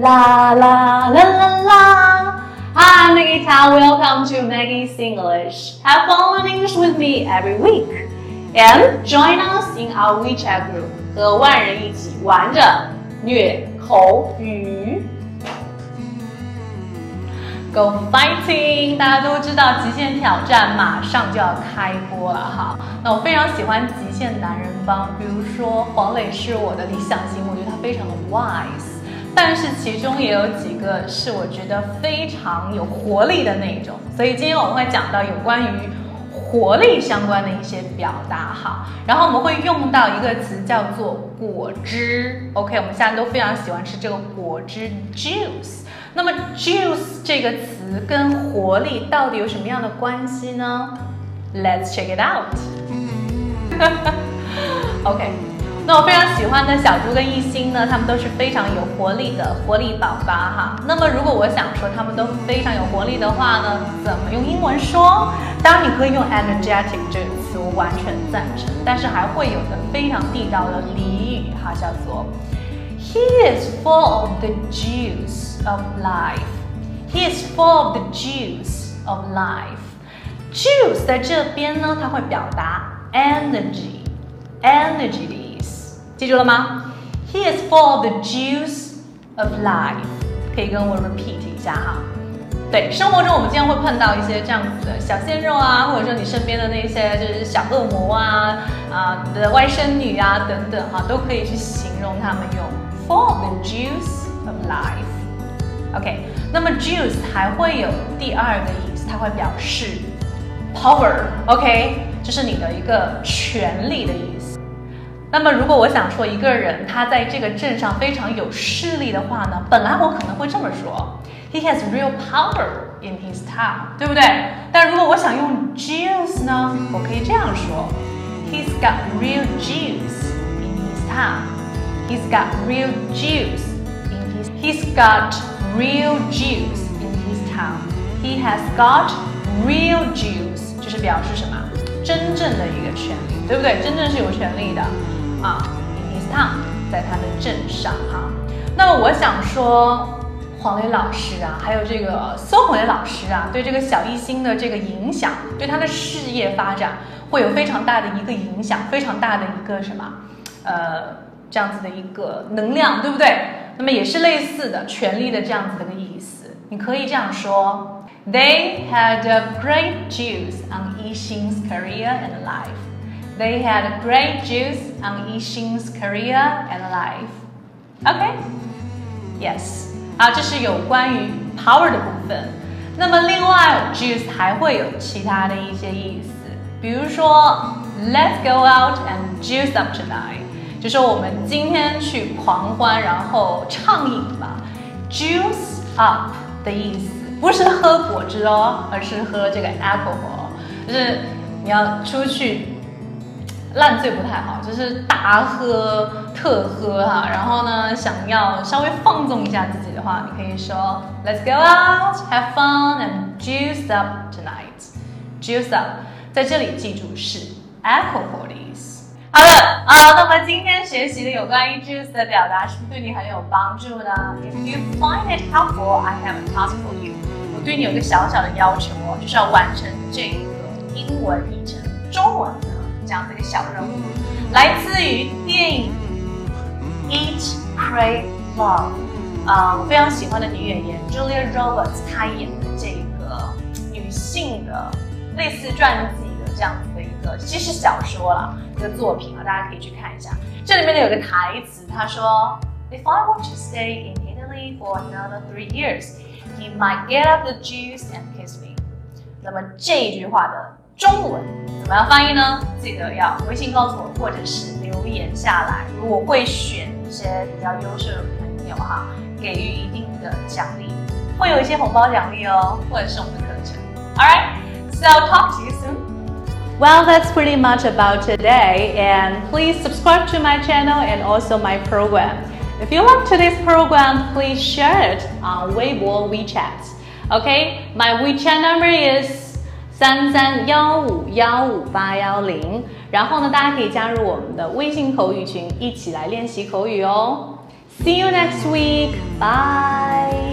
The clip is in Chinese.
La la la la la. Hi, I'm Maggie Tao. Welcome to Maggie's English. Have fun in English with me every week. And join us in our WeChat group. 和万人一起玩着虐口语。Go fighting！大家都知道极限挑战马上就要开播了哈。那我非常喜欢极限男人帮，比如说黄磊是我的理想型，我觉得他非常的 wise。但是其中也有几个是我觉得非常有活力的那种。所以今天我们会讲到有关于活力相关的一些表达哈。然后我们会用到一个词叫做果汁。OK，我们现在都非常喜欢吃这个果汁 juice。那么 juice 这个词跟活力到底有什么样的关系呢？Let's check it out。OK，那我非常喜欢的小猪跟一星呢，他们都是非常有活力的活力宝宝哈。那么如果我想说他们都非常有活力的话呢，怎么用英文说？当然你可以用 energetic 这个词，我完全赞成。但是还会有个非常地道的俚语哈，叫做 He is full of the juice。of life. He is full of the juice of life. Juice 在这边呢，它会表达 energy, energy 的意思，记住了吗？He is full of the juice of life。可以跟我 repeat 一下哈。对，生活中我们经常会碰到一些这样子的小鲜肉啊，或者说你身边的那些就是小恶魔啊啊的外甥女啊等等哈，都可以去形容他们用 full of the juice of life。OK，那么 juice 还会有第二个意思，它会表示 power，OK，这是你的一个权力的意思。那么如果我想说一个人他在这个镇上非常有势力的话呢，本来我可能会这么说，He has real power in his town，对不对？但如果我想用 juice 呢，我可以这样说，He's got real juice in his town。He's got real juice in his. He's got real juice in his town. He has got real juice，就是表示什么？真正的一个权利，对不对？真正是有权利的 啊。In his town，在他的镇上哈。那么我想说，黄磊老师啊，还有这个孙红雷老师啊，对这个小艺兴的这个影响，对他的事业发展会有非常大的一个影响，非常大的一个什么？呃，这样子的一个能量，对不对？那么也是类似的权力的这样子的一个意思，你可以这样说：They had a great juice on Yixing's career and life. They had a great juice on Yixing's career and life. OK? Yes. 好，这是有关于 power 的部分。那么另外，juice 还会有其他的一些意思，比如说，Let's go out and juice up tonight. 就说我们今天去狂欢，然后畅饮吧，juice up 的意思不是喝果汁哦，而是喝这个 alcohol，就是你要出去 烂醉不太好，就是大喝特喝哈。然后呢，想要稍微放纵一下自己的话，你可以说 Let's go out, have fun and juice up tonight. Juice up 在这里记住是 alcohol 的意思。好的啊，那么今天学习的有关于 juice 的表达，是不是对你很有帮助呢？If you find it helpful, I have a task for you。我对你有个小小的要求哦，就是要完成这个英文译成中文这样的一个小任务，来自于电影《Eat, Pray, Love》啊，我非常喜欢的女演员 Julia Roberts 她演的这个女性的类似传记的这样子的一个，其实小说了。一个作品啊，大家可以去看一下。这里面呢有个台词，她说：“If I were to stay in Italy for another three years, he might get up the juice and kiss me。”那么这一句话的中文怎么样翻译呢？记得要微信告诉我，或者是留言下来。我会选一些比较优秀的朋友哈，给予一定的奖励，会有一些红包奖励哦，或者是我们的课程。All right, so talk to you soon. Well, that's pretty much about today, and please subscribe to my channel and also my program. If you like today's program, please share it on Weibo WeChat. Okay, my WeChat number is 三三幺五幺五八幺零。然后呢，大家可以加入我们的微信口语群，一起来练习口语哦。See you next week. Bye.